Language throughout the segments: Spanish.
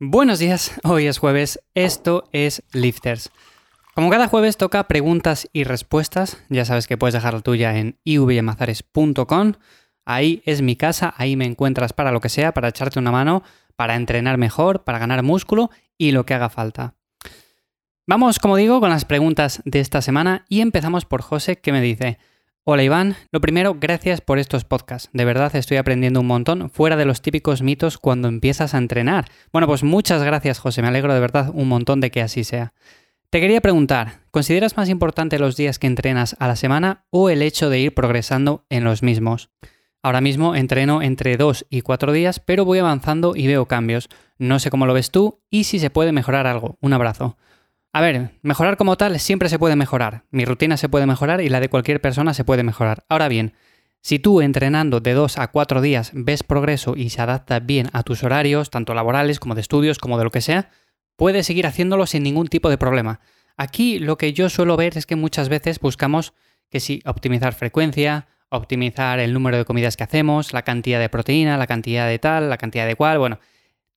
Buenos días, hoy es jueves, esto es Lifters. Como cada jueves toca preguntas y respuestas, ya sabes que puedes dejar la tuya en ivyamazares.com. Ahí es mi casa, ahí me encuentras para lo que sea, para echarte una mano, para entrenar mejor, para ganar músculo y lo que haga falta. Vamos, como digo, con las preguntas de esta semana y empezamos por José que me dice, Hola Iván, lo primero, gracias por estos podcasts. De verdad estoy aprendiendo un montón fuera de los típicos mitos cuando empiezas a entrenar. Bueno, pues muchas gracias José, me alegro de verdad un montón de que así sea. Te quería preguntar, ¿consideras más importante los días que entrenas a la semana o el hecho de ir progresando en los mismos? Ahora mismo entreno entre 2 y 4 días, pero voy avanzando y veo cambios. No sé cómo lo ves tú y si se puede mejorar algo. Un abrazo. A ver, mejorar como tal siempre se puede mejorar. Mi rutina se puede mejorar y la de cualquier persona se puede mejorar. Ahora bien, si tú entrenando de 2 a 4 días ves progreso y se adapta bien a tus horarios, tanto laborales como de estudios, como de lo que sea, puedes seguir haciéndolo sin ningún tipo de problema. Aquí lo que yo suelo ver es que muchas veces buscamos que si optimizar frecuencia, optimizar el número de comidas que hacemos, la cantidad de proteína, la cantidad de tal, la cantidad de cual, bueno,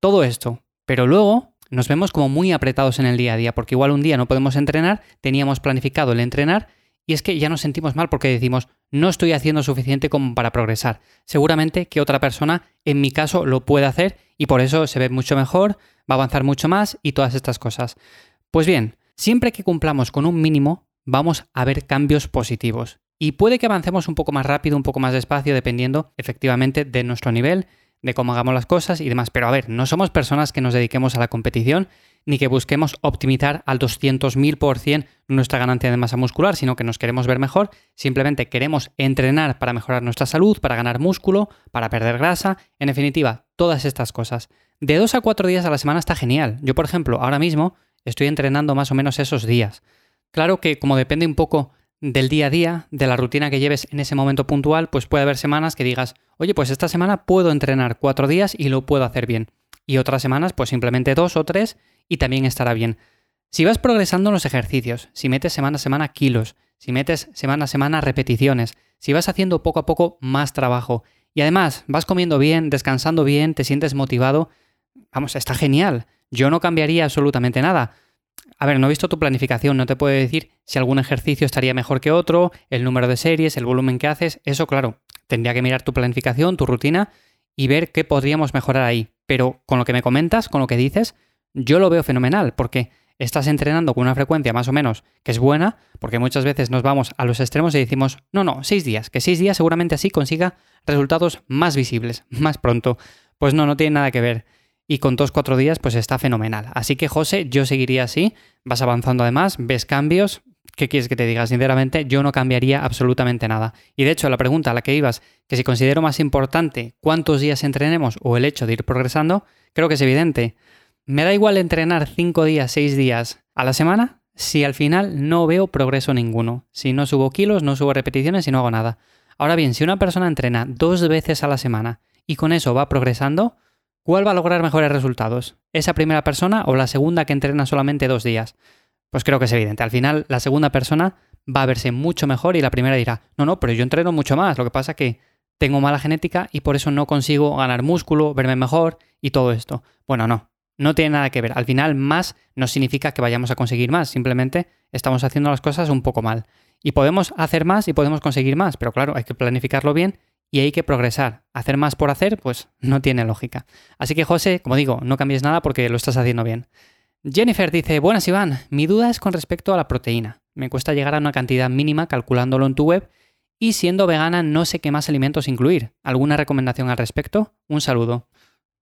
todo esto. Pero luego nos vemos como muy apretados en el día a día, porque igual un día no podemos entrenar, teníamos planificado el entrenar y es que ya nos sentimos mal porque decimos, no estoy haciendo suficiente como para progresar. Seguramente que otra persona, en mi caso, lo puede hacer y por eso se ve mucho mejor, va a avanzar mucho más y todas estas cosas. Pues bien, siempre que cumplamos con un mínimo, vamos a ver cambios positivos. Y puede que avancemos un poco más rápido, un poco más despacio, dependiendo efectivamente de nuestro nivel de cómo hagamos las cosas y demás. Pero a ver, no somos personas que nos dediquemos a la competición ni que busquemos optimizar al 200.000% nuestra ganancia de masa muscular, sino que nos queremos ver mejor, simplemente queremos entrenar para mejorar nuestra salud, para ganar músculo, para perder grasa, en definitiva, todas estas cosas. De dos a cuatro días a la semana está genial. Yo, por ejemplo, ahora mismo estoy entrenando más o menos esos días. Claro que como depende un poco del día a día, de la rutina que lleves en ese momento puntual, pues puede haber semanas que digas, oye, pues esta semana puedo entrenar cuatro días y lo puedo hacer bien. Y otras semanas, pues simplemente dos o tres y también estará bien. Si vas progresando en los ejercicios, si metes semana a semana kilos, si metes semana a semana repeticiones, si vas haciendo poco a poco más trabajo y además vas comiendo bien, descansando bien, te sientes motivado, vamos, está genial. Yo no cambiaría absolutamente nada. A ver, no he visto tu planificación, no te puedo decir si algún ejercicio estaría mejor que otro, el número de series, el volumen que haces, eso claro, tendría que mirar tu planificación, tu rutina y ver qué podríamos mejorar ahí. Pero con lo que me comentas, con lo que dices, yo lo veo fenomenal, porque estás entrenando con una frecuencia más o menos que es buena, porque muchas veces nos vamos a los extremos y decimos, no, no, seis días, que seis días seguramente así consiga resultados más visibles, más pronto. Pues no, no tiene nada que ver y con dos cuatro días pues está fenomenal. Así que José, yo seguiría así, vas avanzando además, ves cambios, ¿qué quieres que te diga? Sinceramente, yo no cambiaría absolutamente nada. Y de hecho, la pregunta a la que ibas, que si considero más importante cuántos días entrenemos o el hecho de ir progresando, creo que es evidente. Me da igual entrenar cinco días, seis días a la semana si al final no veo progreso ninguno. Si no subo kilos, no subo repeticiones y no hago nada. Ahora bien, si una persona entrena dos veces a la semana y con eso va progresando, ¿Cuál va a lograr mejores resultados? ¿Esa primera persona o la segunda que entrena solamente dos días? Pues creo que es evidente. Al final, la segunda persona va a verse mucho mejor y la primera dirá, no, no, pero yo entreno mucho más. Lo que pasa es que tengo mala genética y por eso no consigo ganar músculo, verme mejor y todo esto. Bueno, no, no tiene nada que ver. Al final, más no significa que vayamos a conseguir más. Simplemente estamos haciendo las cosas un poco mal. Y podemos hacer más y podemos conseguir más, pero claro, hay que planificarlo bien y hay que progresar. Hacer más por hacer, pues no tiene lógica. Así que José, como digo, no cambies nada porque lo estás haciendo bien. Jennifer dice, buenas Iván, mi duda es con respecto a la proteína. Me cuesta llegar a una cantidad mínima calculándolo en tu web y siendo vegana no sé qué más alimentos incluir. ¿Alguna recomendación al respecto? Un saludo.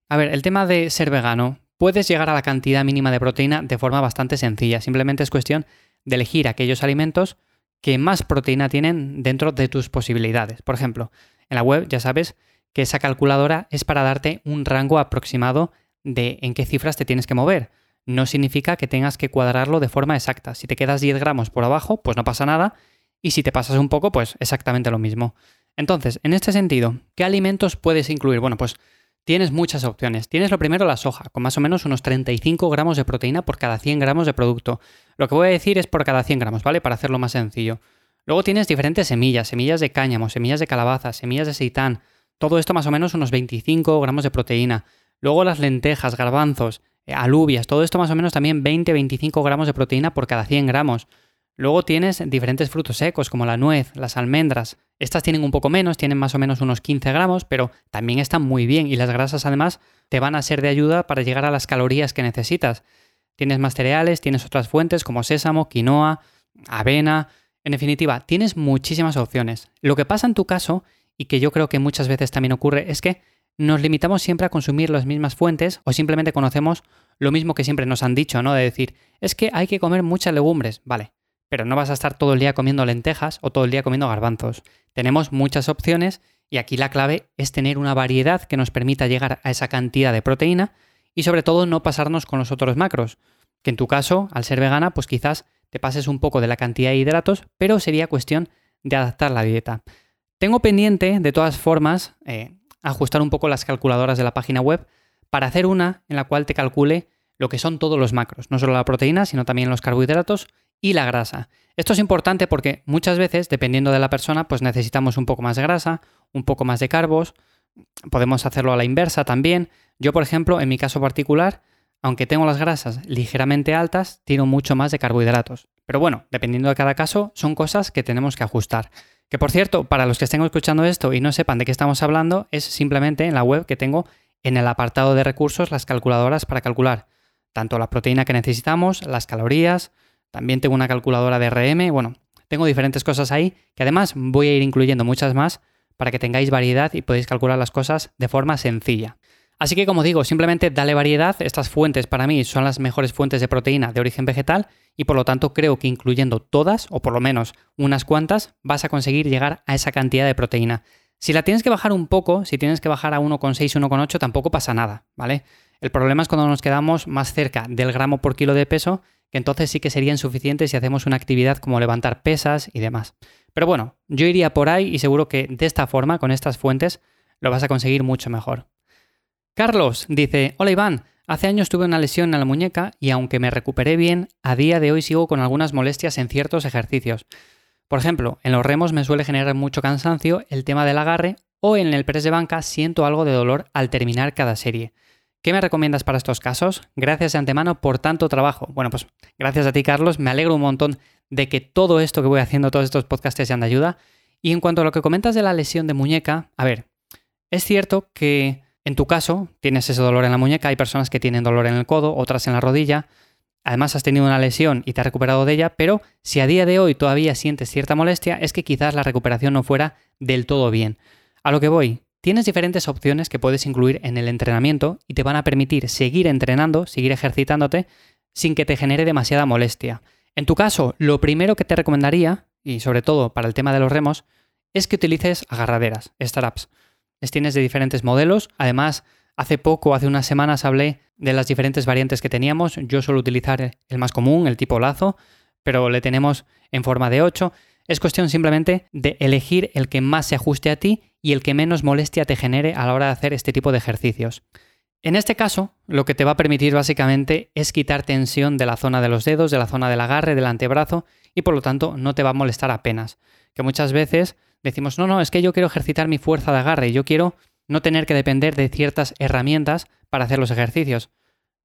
A ver, el tema de ser vegano, puedes llegar a la cantidad mínima de proteína de forma bastante sencilla. Simplemente es cuestión de elegir aquellos alimentos que más proteína tienen dentro de tus posibilidades. Por ejemplo, en la web ya sabes que esa calculadora es para darte un rango aproximado de en qué cifras te tienes que mover. No significa que tengas que cuadrarlo de forma exacta. Si te quedas 10 gramos por abajo, pues no pasa nada. Y si te pasas un poco, pues exactamente lo mismo. Entonces, en este sentido, ¿qué alimentos puedes incluir? Bueno, pues tienes muchas opciones. Tienes lo primero la soja, con más o menos unos 35 gramos de proteína por cada 100 gramos de producto. Lo que voy a decir es por cada 100 gramos, ¿vale? Para hacerlo más sencillo. Luego tienes diferentes semillas, semillas de cáñamo, semillas de calabaza, semillas de seitán. Todo esto más o menos unos 25 gramos de proteína. Luego las lentejas, garbanzos, eh, alubias, todo esto más o menos también 20-25 gramos de proteína por cada 100 gramos. Luego tienes diferentes frutos secos como la nuez, las almendras. Estas tienen un poco menos, tienen más o menos unos 15 gramos, pero también están muy bien y las grasas además te van a ser de ayuda para llegar a las calorías que necesitas. Tienes más cereales, tienes otras fuentes como sésamo, quinoa, avena. En definitiva, tienes muchísimas opciones. Lo que pasa en tu caso, y que yo creo que muchas veces también ocurre, es que nos limitamos siempre a consumir las mismas fuentes o simplemente conocemos lo mismo que siempre nos han dicho, ¿no? De decir, es que hay que comer muchas legumbres. Vale, pero no vas a estar todo el día comiendo lentejas o todo el día comiendo garbanzos. Tenemos muchas opciones y aquí la clave es tener una variedad que nos permita llegar a esa cantidad de proteína y sobre todo no pasarnos con los otros macros, que en tu caso, al ser vegana, pues quizás te pases un poco de la cantidad de hidratos, pero sería cuestión de adaptar la dieta. Tengo pendiente, de todas formas, eh, ajustar un poco las calculadoras de la página web para hacer una en la cual te calcule lo que son todos los macros, no solo la proteína, sino también los carbohidratos y la grasa. Esto es importante porque muchas veces, dependiendo de la persona, pues necesitamos un poco más de grasa, un poco más de carbos, podemos hacerlo a la inversa también. Yo, por ejemplo, en mi caso particular, aunque tengo las grasas ligeramente altas, tiro mucho más de carbohidratos. Pero bueno, dependiendo de cada caso, son cosas que tenemos que ajustar. Que por cierto, para los que estén escuchando esto y no sepan de qué estamos hablando, es simplemente en la web que tengo en el apartado de recursos las calculadoras para calcular tanto la proteína que necesitamos, las calorías, también tengo una calculadora de RM, bueno, tengo diferentes cosas ahí que además voy a ir incluyendo muchas más para que tengáis variedad y podéis calcular las cosas de forma sencilla. Así que como digo, simplemente dale variedad, estas fuentes para mí son las mejores fuentes de proteína de origen vegetal y por lo tanto creo que incluyendo todas, o por lo menos unas cuantas, vas a conseguir llegar a esa cantidad de proteína. Si la tienes que bajar un poco, si tienes que bajar a 1,6, 1,8, tampoco pasa nada, ¿vale? El problema es cuando nos quedamos más cerca del gramo por kilo de peso que entonces sí que serían suficientes si hacemos una actividad como levantar pesas y demás. Pero bueno, yo iría por ahí y seguro que de esta forma, con estas fuentes, lo vas a conseguir mucho mejor. Carlos dice, hola Iván, hace años tuve una lesión en la muñeca y aunque me recuperé bien, a día de hoy sigo con algunas molestias en ciertos ejercicios. Por ejemplo, en los remos me suele generar mucho cansancio el tema del agarre o en el press de banca siento algo de dolor al terminar cada serie. ¿Qué me recomiendas para estos casos? Gracias de antemano por tanto trabajo. Bueno, pues gracias a ti, Carlos. Me alegro un montón de que todo esto que voy haciendo, todos estos podcasts sean de ayuda. Y en cuanto a lo que comentas de la lesión de muñeca, a ver, es cierto que en tu caso tienes ese dolor en la muñeca, hay personas que tienen dolor en el codo, otras en la rodilla. Además has tenido una lesión y te has recuperado de ella, pero si a día de hoy todavía sientes cierta molestia, es que quizás la recuperación no fuera del todo bien. A lo que voy, Tienes diferentes opciones que puedes incluir en el entrenamiento y te van a permitir seguir entrenando, seguir ejercitándote sin que te genere demasiada molestia. En tu caso, lo primero que te recomendaría, y sobre todo para el tema de los remos, es que utilices agarraderas, straps. Les de diferentes modelos. Además, hace poco, hace unas semanas, hablé de las diferentes variantes que teníamos. Yo suelo utilizar el más común, el tipo lazo, pero le tenemos en forma de 8. Es cuestión simplemente de elegir el que más se ajuste a ti y el que menos molestia te genere a la hora de hacer este tipo de ejercicios. En este caso, lo que te va a permitir básicamente es quitar tensión de la zona de los dedos, de la zona del agarre, del antebrazo, y por lo tanto no te va a molestar apenas. Que muchas veces decimos, no, no, es que yo quiero ejercitar mi fuerza de agarre, yo quiero no tener que depender de ciertas herramientas para hacer los ejercicios.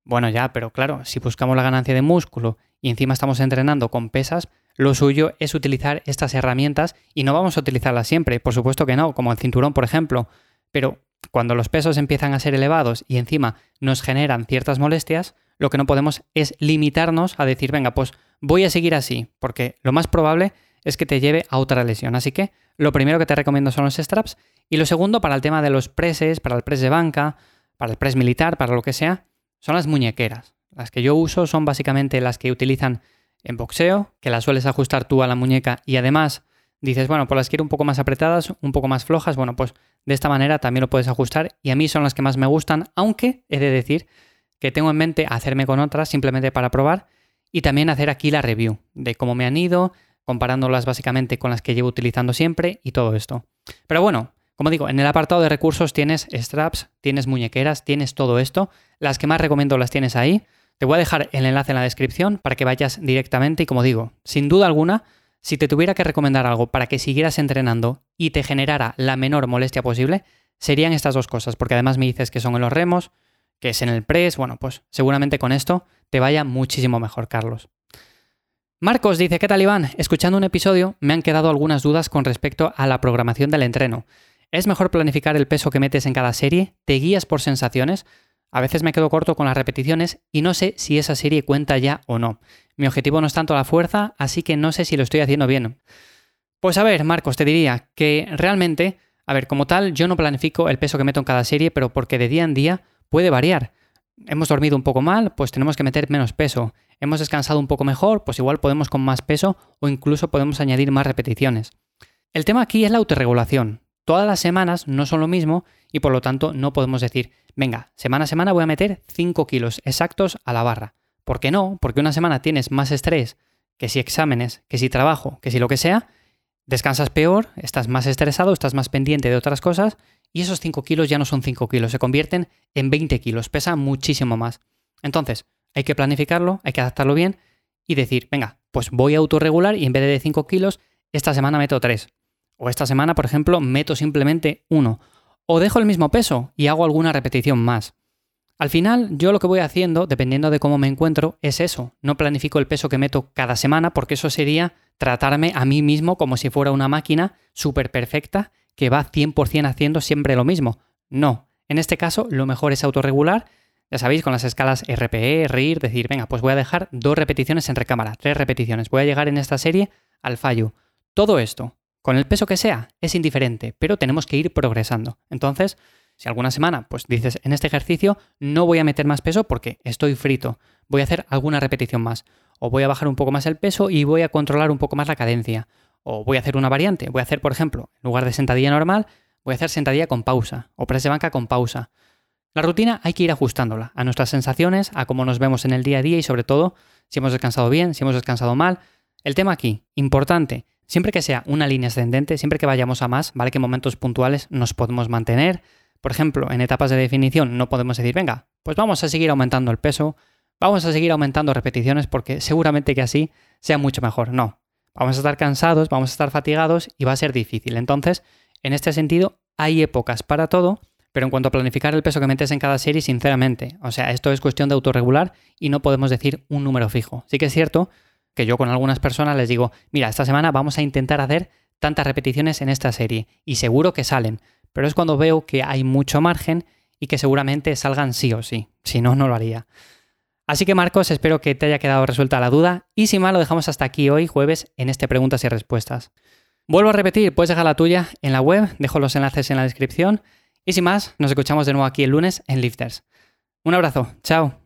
Bueno, ya, pero claro, si buscamos la ganancia de músculo y encima estamos entrenando con pesas, lo suyo es utilizar estas herramientas y no vamos a utilizarlas siempre, por supuesto que no, como el cinturón, por ejemplo, pero cuando los pesos empiezan a ser elevados y encima nos generan ciertas molestias, lo que no podemos es limitarnos a decir, venga, pues voy a seguir así, porque lo más probable es que te lleve a otra lesión. Así que lo primero que te recomiendo son los straps y lo segundo para el tema de los presses, para el press de banca, para el press militar, para lo que sea, son las muñequeras. Las que yo uso son básicamente las que utilizan en boxeo, que las sueles ajustar tú a la muñeca y además dices, bueno, pues las quiero un poco más apretadas, un poco más flojas, bueno, pues de esta manera también lo puedes ajustar y a mí son las que más me gustan, aunque he de decir que tengo en mente hacerme con otras simplemente para probar y también hacer aquí la review de cómo me han ido, comparándolas básicamente con las que llevo utilizando siempre y todo esto. Pero bueno, como digo, en el apartado de recursos tienes straps, tienes muñequeras, tienes todo esto. Las que más recomiendo las tienes ahí. Te voy a dejar el enlace en la descripción para que vayas directamente y como digo, sin duda alguna, si te tuviera que recomendar algo para que siguieras entrenando y te generara la menor molestia posible, serían estas dos cosas, porque además me dices que son en los remos, que es en el press, bueno, pues seguramente con esto te vaya muchísimo mejor, Carlos. Marcos dice, ¿qué tal Iván? Escuchando un episodio me han quedado algunas dudas con respecto a la programación del entreno. ¿Es mejor planificar el peso que metes en cada serie? ¿Te guías por sensaciones? A veces me quedo corto con las repeticiones y no sé si esa serie cuenta ya o no. Mi objetivo no es tanto la fuerza, así que no sé si lo estoy haciendo bien. Pues a ver, Marcos, te diría que realmente, a ver, como tal, yo no planifico el peso que meto en cada serie, pero porque de día en día puede variar. Hemos dormido un poco mal, pues tenemos que meter menos peso hemos descansado un poco mejor, pues igual podemos con más peso o incluso podemos añadir más repeticiones. El tema aquí es la autorregulación. Todas las semanas no son lo mismo y por lo tanto no podemos decir, venga, semana a semana voy a meter 5 kilos exactos a la barra. ¿Por qué no? Porque una semana tienes más estrés, que si exámenes, que si trabajo, que si lo que sea, descansas peor, estás más estresado, estás más pendiente de otras cosas y esos 5 kilos ya no son 5 kilos, se convierten en 20 kilos, pesa muchísimo más. Entonces, hay que planificarlo, hay que adaptarlo bien y decir, venga, pues voy a autorregular y en vez de 5 kilos, esta semana meto 3. O esta semana, por ejemplo, meto simplemente 1. O dejo el mismo peso y hago alguna repetición más. Al final, yo lo que voy haciendo, dependiendo de cómo me encuentro, es eso. No planifico el peso que meto cada semana porque eso sería tratarme a mí mismo como si fuera una máquina súper perfecta que va 100% haciendo siempre lo mismo. No. En este caso, lo mejor es autorregular ya sabéis, con las escalas RPE, RIR, decir, venga, pues voy a dejar dos repeticiones en recámara, tres repeticiones, voy a llegar en esta serie al fallo. Todo esto, con el peso que sea, es indiferente, pero tenemos que ir progresando. Entonces, si alguna semana, pues dices, en este ejercicio no voy a meter más peso porque estoy frito, voy a hacer alguna repetición más, o voy a bajar un poco más el peso y voy a controlar un poco más la cadencia, o voy a hacer una variante, voy a hacer, por ejemplo, en lugar de sentadilla normal, voy a hacer sentadilla con pausa, o press de banca con pausa, la rutina hay que ir ajustándola a nuestras sensaciones, a cómo nos vemos en el día a día y sobre todo si hemos descansado bien, si hemos descansado mal. El tema aquí, importante, siempre que sea una línea ascendente, siempre que vayamos a más, vale que en momentos puntuales nos podemos mantener. Por ejemplo, en etapas de definición no podemos decir, venga, pues vamos a seguir aumentando el peso, vamos a seguir aumentando repeticiones porque seguramente que así sea mucho mejor. No, vamos a estar cansados, vamos a estar fatigados y va a ser difícil. Entonces, en este sentido, hay épocas para todo pero en cuanto a planificar el peso que metes en cada serie, sinceramente, o sea, esto es cuestión de autorregular y no podemos decir un número fijo. Sí que es cierto que yo con algunas personas les digo, mira, esta semana vamos a intentar hacer tantas repeticiones en esta serie y seguro que salen, pero es cuando veo que hay mucho margen y que seguramente salgan sí o sí, si no, no lo haría. Así que Marcos, espero que te haya quedado resuelta la duda y si mal lo dejamos hasta aquí hoy jueves en este preguntas y respuestas. Vuelvo a repetir, puedes dejar la tuya en la web, dejo los enlaces en la descripción y sin más, nos escuchamos de nuevo aquí el lunes en Lifters. Un abrazo, chao.